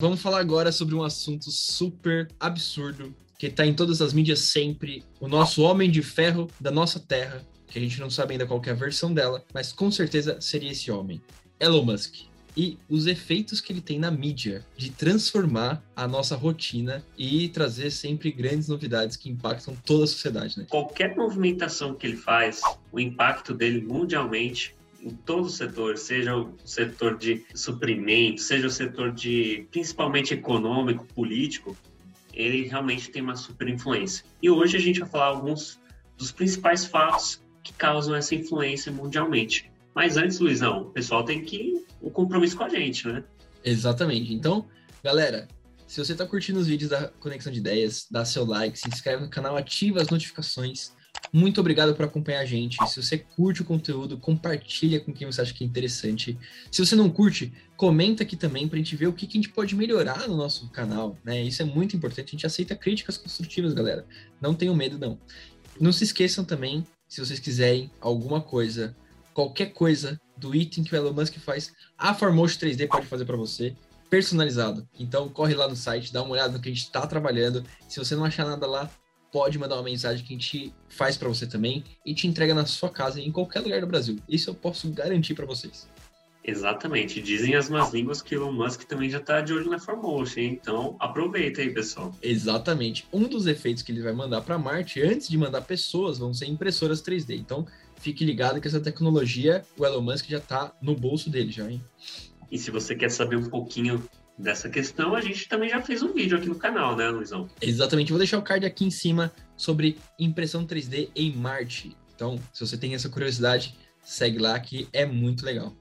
Vamos falar agora sobre um assunto super absurdo que está em todas as mídias sempre, o nosso homem de ferro da nossa terra, que a gente não sabe ainda qual é a versão dela, mas com certeza seria esse homem, Elon Musk. E os efeitos que ele tem na mídia de transformar a nossa rotina e trazer sempre grandes novidades que impactam toda a sociedade, né? Qualquer movimentação que ele faz, o impacto dele mundialmente em todos os setores, seja o setor de suprimento, seja o setor de principalmente econômico, político, ele realmente tem uma super influência. E hoje a gente vai falar alguns dos principais fatos que causam essa influência mundialmente. Mas antes, Luizão, o pessoal tem que um compromisso com a gente, né? Exatamente. Então, galera, se você está curtindo os vídeos da Conexão de Ideias, dá seu like, se inscreve no canal, ativa as notificações muito obrigado por acompanhar a gente. Se você curte o conteúdo, compartilha com quem você acha que é interessante. Se você não curte, comenta aqui também para a gente ver o que, que, a gente pode melhorar no nosso canal. Né? Isso é muito importante. A gente aceita críticas construtivas, galera. Não tenham medo, não. Não se esqueçam também, se vocês quiserem alguma coisa, qualquer coisa do item que o Elon Musk faz, a Formotion 3D pode fazer para você personalizado. Então corre lá no site, dá uma olhada no que a gente está trabalhando. Se você não achar nada lá, pode mandar uma mensagem que a gente faz para você também e te entrega na sua casa em qualquer lugar do Brasil. Isso eu posso garantir para vocês. Exatamente. Dizem as más línguas que Elon Musk também já está de olho na Formotion, então aproveita aí, pessoal. Exatamente. Um dos efeitos que ele vai mandar para Marte, antes de mandar pessoas, vão ser impressoras 3D. Então, fique ligado que essa tecnologia, o Elon Musk já está no bolso dele já, hein? E se você quer saber um pouquinho dessa questão, a gente também já fez um vídeo aqui no canal, né, Luizão? Exatamente. Vou deixar o card aqui em cima sobre impressão 3D em Marte. Então, se você tem essa curiosidade, segue lá que é muito legal.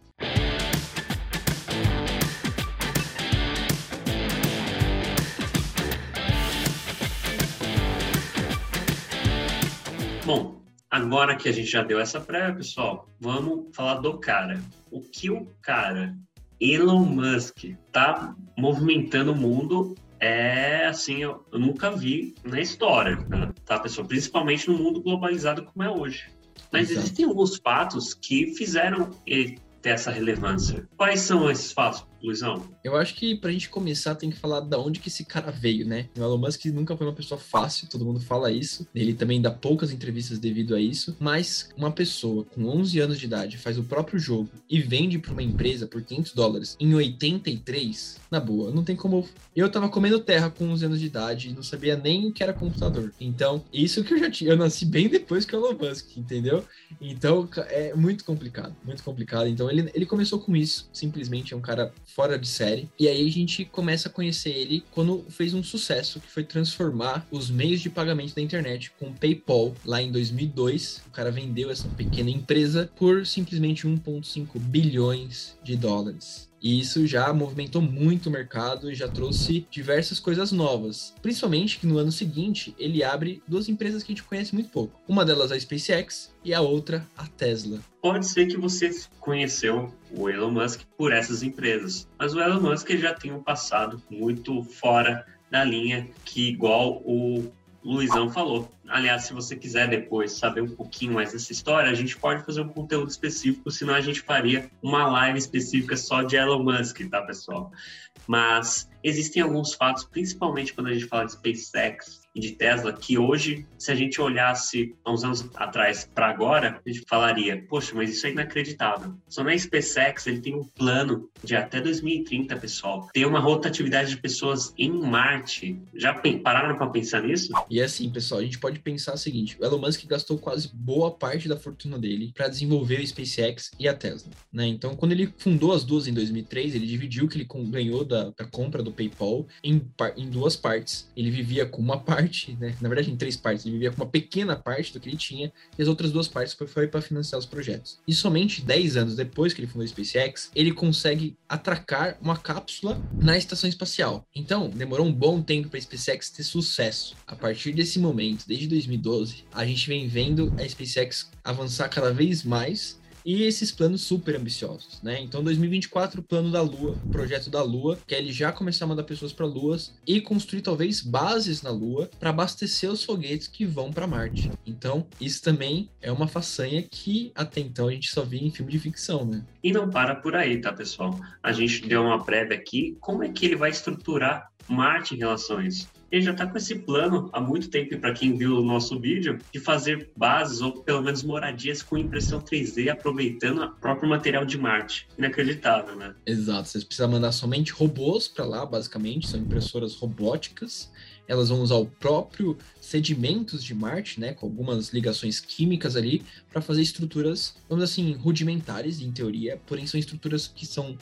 Bom, agora que a gente já deu essa pré, pessoal, vamos falar do cara. O que o cara Elon Musk tá movimentando o mundo é assim, eu, eu nunca vi na história, né? tá, pessoal? Principalmente no mundo globalizado como é hoje. Mas Exato. existem alguns fatos que fizeram ele ter essa relevância. Quais são esses fatos? Luizão? Eu acho que pra gente começar tem que falar da onde que esse cara veio, né? O Elon Musk nunca foi uma pessoa fácil, todo mundo fala isso. Ele também dá poucas entrevistas devido a isso. Mas uma pessoa com 11 anos de idade faz o próprio jogo e vende pra uma empresa por 500 dólares em 83, na boa, não tem como. Eu tava comendo terra com 11 anos de idade e não sabia nem o que era computador. Então, isso que eu já tinha. Eu nasci bem depois que o Elon Musk, entendeu? Então, é muito complicado, muito complicado. Então, ele, ele começou com isso, simplesmente é um cara fora de série. E aí a gente começa a conhecer ele quando fez um sucesso, que foi transformar os meios de pagamento da internet com PayPal lá em 2002. O cara vendeu essa pequena empresa por simplesmente 1,5 bilhões de dólares. E isso já movimentou muito o mercado e já trouxe diversas coisas novas. Principalmente que no ano seguinte ele abre duas empresas que a gente conhece muito pouco. Uma delas a SpaceX e a outra a Tesla. Pode ser que você conheceu o Elon Musk por essas empresas, mas o Elon Musk já tem um passado muito fora da linha que igual o Luizão falou. Aliás, se você quiser depois saber um pouquinho mais dessa história, a gente pode fazer um conteúdo específico, senão a gente faria uma live específica só de Elon Musk, tá, pessoal? Mas existem alguns fatos, principalmente quando a gente fala de SpaceX, de Tesla, que hoje, se a gente olhasse há uns anos atrás para agora, a gente falaria, poxa, mas isso é inacreditável. Só na SpaceX ele tem um plano de até 2030, pessoal, ter uma rotatividade de pessoas em Marte. Já pararam para pensar nisso? E é assim, pessoal, a gente pode pensar o seguinte, o Elon Musk gastou quase boa parte da fortuna dele para desenvolver o SpaceX e a Tesla, né? Então, quando ele fundou as duas em 2003, ele dividiu o que ele ganhou da, da compra do PayPal em, em duas partes. Ele vivia com uma parte parte, né? Na verdade, em três partes. Ele vivia com uma pequena parte do que ele tinha, e as outras duas partes foi para financiar os projetos. E somente 10 anos depois que ele fundou a SpaceX, ele consegue atracar uma cápsula na estação espacial. Então, demorou um bom tempo para a SpaceX ter sucesso. A partir desse momento, desde 2012, a gente vem vendo a SpaceX avançar cada vez mais e esses planos super ambiciosos, né? Então, 2024, plano da Lua, projeto da Lua, que é ele já começar a mandar pessoas para Luas e construir talvez bases na Lua para abastecer os foguetes que vão para Marte. Então, isso também é uma façanha que até então a gente só via em filme de ficção, né? E não para por aí, tá, pessoal? A gente deu uma prévia aqui, como é que ele vai estruturar Marte em relação a isso? Ele já está com esse plano há muito tempo, para quem viu o nosso vídeo, de fazer bases ou pelo menos moradias com impressão 3D, aproveitando o próprio material de Marte. Inacreditável, né? Exato. Vocês precisam mandar somente robôs para lá, basicamente, são impressoras robóticas elas vão usar o próprio sedimentos de Marte, né, com algumas ligações químicas ali, para fazer estruturas, vamos assim, rudimentares em teoria, porém são estruturas que são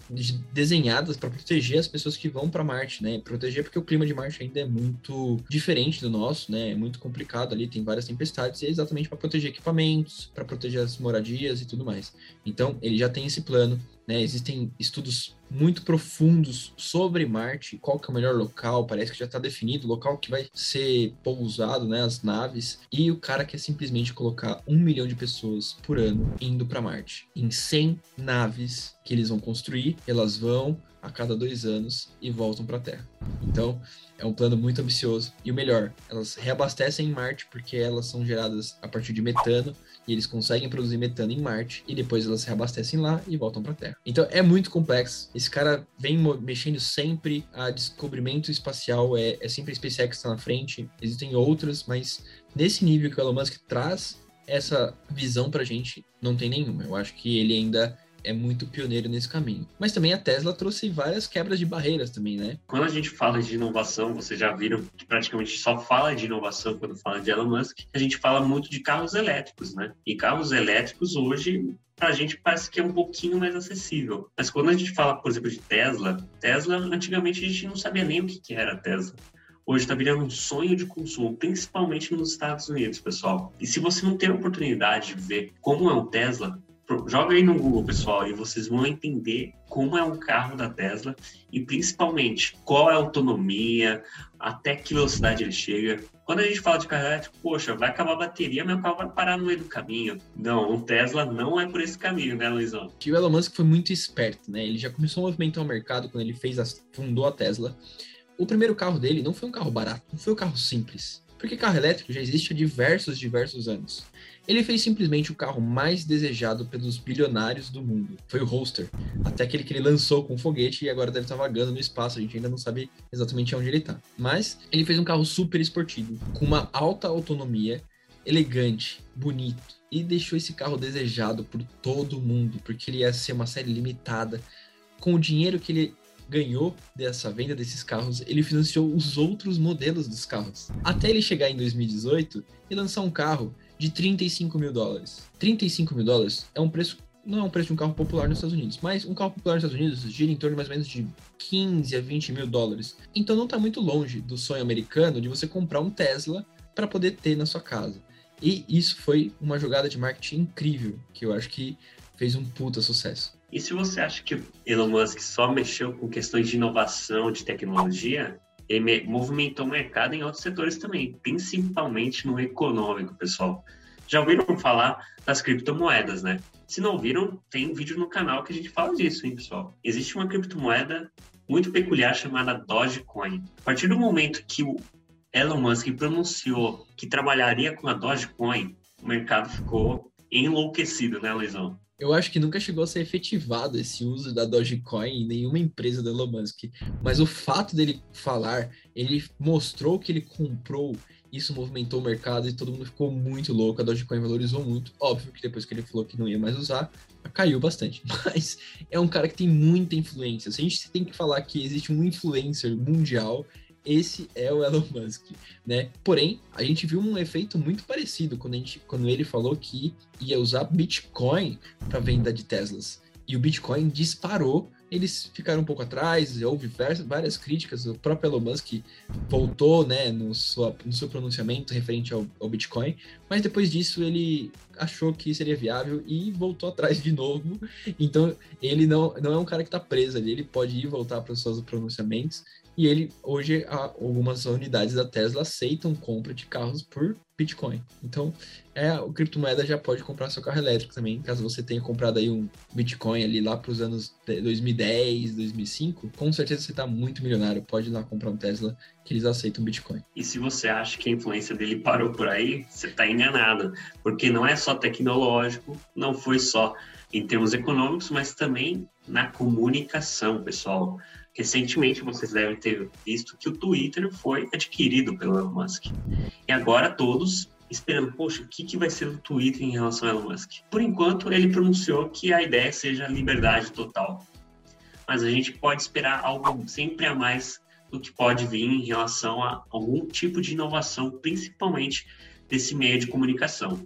desenhadas para proteger as pessoas que vão para Marte, né? Proteger porque o clima de Marte ainda é muito diferente do nosso, né? É muito complicado ali, tem várias tempestades e é exatamente para proteger equipamentos, para proteger as moradias e tudo mais. Então, ele já tem esse plano né? Existem estudos muito profundos sobre Marte, qual que é o melhor local, parece que já está definido o local que vai ser pousado, né, as naves, e o cara quer simplesmente colocar um milhão de pessoas por ano indo para Marte, em 100 naves que eles vão construir, elas vão a cada dois anos e voltam para a Terra. Então, é um plano muito ambicioso. E o melhor, elas reabastecem em Marte porque elas são geradas a partir de metano e eles conseguem produzir metano em Marte e depois elas se reabastecem lá e voltam para a Terra. Então é muito complexo. Esse cara vem mexendo sempre. A descobrimento espacial é, é sempre a SpaceX que está na frente. Existem outras, mas nesse nível que o Elon Musk traz essa visão para a gente, não tem nenhuma. Eu acho que ele ainda é muito pioneiro nesse caminho. Mas também a Tesla trouxe várias quebras de barreiras também, né? Quando a gente fala de inovação, vocês já viram que praticamente só fala de inovação quando fala de Elon Musk, a gente fala muito de carros elétricos, né? E carros elétricos hoje para a gente parece que é um pouquinho mais acessível. Mas quando a gente fala, por exemplo, de Tesla, Tesla, antigamente a gente não sabia nem o que, era Tesla. Hoje está virando um sonho de consumo, principalmente nos Estados Unidos, pessoal. E se você não tem a oportunidade de ver como é um Tesla, Joga aí no Google, pessoal, e vocês vão entender como é um carro da Tesla e principalmente qual é a autonomia, até que velocidade ele chega. Quando a gente fala de carro elétrico, poxa, vai acabar a bateria, meu carro vai parar no meio do caminho. Não, um Tesla não é por esse caminho, né, Luizão? Que o Elon Musk foi muito esperto, né? Ele já começou a movimentar o mercado quando ele fez fundou a Tesla. O primeiro carro dele não foi um carro barato, não foi um carro simples. Porque carro elétrico já existe há diversos, diversos anos. Ele fez simplesmente o carro mais desejado pelos bilionários do mundo. Foi o Roadster. Até aquele que ele lançou com foguete e agora deve estar vagando no espaço. A gente ainda não sabe exatamente onde ele está. Mas ele fez um carro super esportivo, com uma alta autonomia, elegante, bonito. E deixou esse carro desejado por todo mundo, porque ele ia ser uma série limitada. Com o dinheiro que ele ganhou dessa venda desses carros, ele financiou os outros modelos dos carros. Até ele chegar em 2018 e lançar um carro de 35 mil dólares. 35 mil dólares é um preço, não é um preço de um carro popular nos Estados Unidos, mas um carro popular nos Estados Unidos gira em torno mais ou menos de 15 a 20 mil dólares. Então não está muito longe do sonho americano de você comprar um Tesla para poder ter na sua casa. E isso foi uma jogada de marketing incrível, que eu acho que fez um puta sucesso. E se você acha que Elon Musk só mexeu com questões de inovação, de tecnologia, ele movimentou o mercado em outros setores também, principalmente no econômico, pessoal. Já ouviram falar das criptomoedas, né? Se não viram, tem um vídeo no canal que a gente fala disso, hein, pessoal? Existe uma criptomoeda muito peculiar chamada Dogecoin. A partir do momento que o Elon Musk pronunciou que trabalharia com a Dogecoin, o mercado ficou enlouquecido, né, Luizão? Eu acho que nunca chegou a ser efetivado esse uso da Dogecoin em nenhuma empresa do Elon Musk. Mas o fato dele falar, ele mostrou que ele comprou, isso movimentou o mercado e todo mundo ficou muito louco. A Dogecoin valorizou muito. Óbvio que depois que ele falou que não ia mais usar, caiu bastante. Mas é um cara que tem muita influência. Se a gente tem que falar que existe um influencer mundial, esse é o Elon Musk, né? Porém, a gente viu um efeito muito parecido quando, a gente, quando ele falou que ia usar Bitcoin para venda de Teslas. E o Bitcoin disparou, eles ficaram um pouco atrás, houve várias críticas, o próprio Elon Musk voltou né, no, sua, no seu pronunciamento referente ao, ao Bitcoin, mas depois disso ele achou que seria viável e voltou atrás de novo. Então ele não, não é um cara que está preso ali, ele pode ir voltar para os seus pronunciamentos E ele, hoje, algumas unidades da Tesla aceitam compra de carros por Bitcoin. Então, é, o criptomoeda já pode comprar seu carro elétrico também, caso você tenha comprado aí um Bitcoin ali lá para os anos 2010, 2005, com certeza você está muito milionário, pode ir lá comprar um Tesla que eles aceitam Bitcoin. E se você acha que a influência dele parou por aí, você está enganado, porque não é só tecnológico, não foi só em termos econômicos, mas também na comunicação, pessoal. Recentemente, vocês devem ter visto que o Twitter foi adquirido pelo Elon Musk. E agora todos esperando, poxa, o que, que vai ser o Twitter em relação ao Elon Musk? Por enquanto, ele pronunciou que a ideia seja liberdade total. Mas a gente pode esperar algo sempre a mais do que pode vir em relação a algum tipo de inovação, principalmente desse meio de comunicação.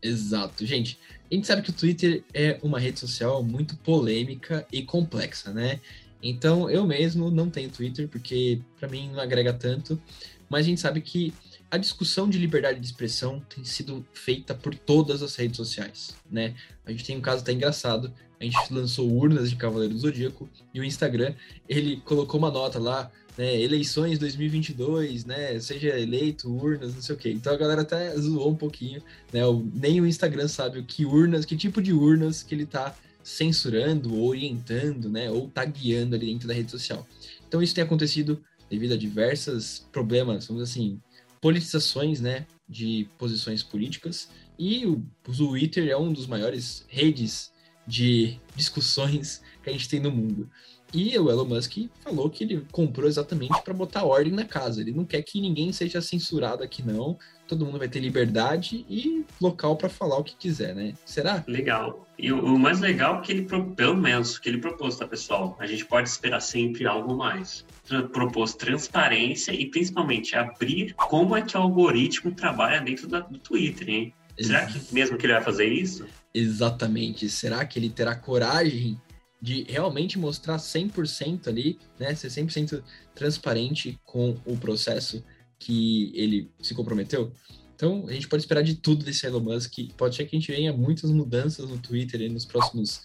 Exato, gente. A gente sabe que o Twitter é uma rede social muito polêmica e complexa, né? Então, eu mesmo não tenho Twitter, porque para mim não agrega tanto, mas a gente sabe que a discussão de liberdade de expressão tem sido feita por todas as redes sociais, né? A gente tem um caso até engraçado, a gente lançou urnas de Cavaleiro do Zodíaco e o Instagram, ele colocou uma nota lá, né, eleições 2022, né, seja eleito, urnas, não sei o quê. Então a galera até zoou um pouquinho, né, nem o Instagram sabe o que urnas, que tipo de urnas que ele tá censurando, orientando, né, ou tagueando ali dentro da rede social. Então isso tem acontecido devido a diversos problemas, vamos dizer assim, politizações, né, de posições políticas, e o Twitter é um dos maiores redes de discussões que a gente tem no mundo. E o Elon Musk falou que ele comprou exatamente para botar ordem na casa. Ele não quer que ninguém seja censurado aqui, não. Todo mundo vai ter liberdade e local para falar o que quiser, né? Será? Legal. E o, o mais legal é que ele, pelo menos, que ele propôs, tá, pessoal? A gente pode esperar sempre algo mais. Propôs transparência e, principalmente, abrir como é que o algoritmo trabalha dentro da, do Twitter, hein? Será que mesmo que ele vai fazer isso? Exatamente. Será que ele terá coragem de realmente mostrar 100% ali, né, ser 100% transparente com o processo que ele se comprometeu. Então, a gente pode esperar de tudo desse Elon Musk. Pode ser que a gente venha muitas mudanças no Twitter nos próximos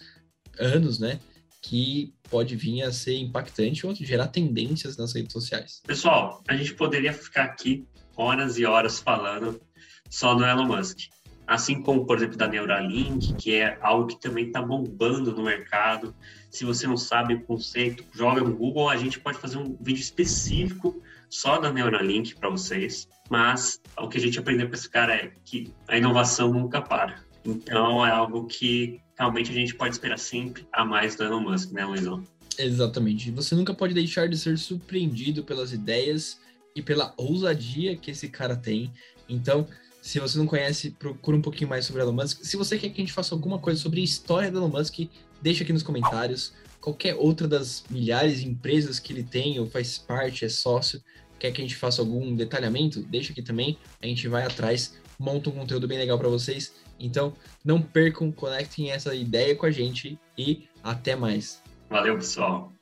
anos, né? Que pode vir a ser impactante ou gerar tendências nas redes sociais. Pessoal, a gente poderia ficar aqui horas e horas falando só do Elon Musk. Assim como, por exemplo, da Neuralink, que é algo que também está bombando no mercado. Se você não sabe o conceito, joga no Google. A gente pode fazer um vídeo específico só da Neuralink para vocês. Mas o que a gente aprendeu com esse cara é que a inovação nunca para. Então é algo que realmente a gente pode esperar sempre a mais do Elon Musk, né, Luizão? Exatamente. Você nunca pode deixar de ser surpreendido pelas ideias e pela ousadia que esse cara tem. Então, se você não conhece, procura um pouquinho mais sobre Elon Musk. Se você quer que a gente faça alguma coisa sobre a história do Elon Musk, deixa aqui nos comentários. Qualquer outra das milhares de empresas que ele tem ou faz parte, é sócio, quer que a gente faça algum detalhamento, deixa aqui também. A gente vai atrás, monta um conteúdo bem legal para vocês. Então, não percam, conectem essa ideia com a gente e até mais. Valeu, pessoal.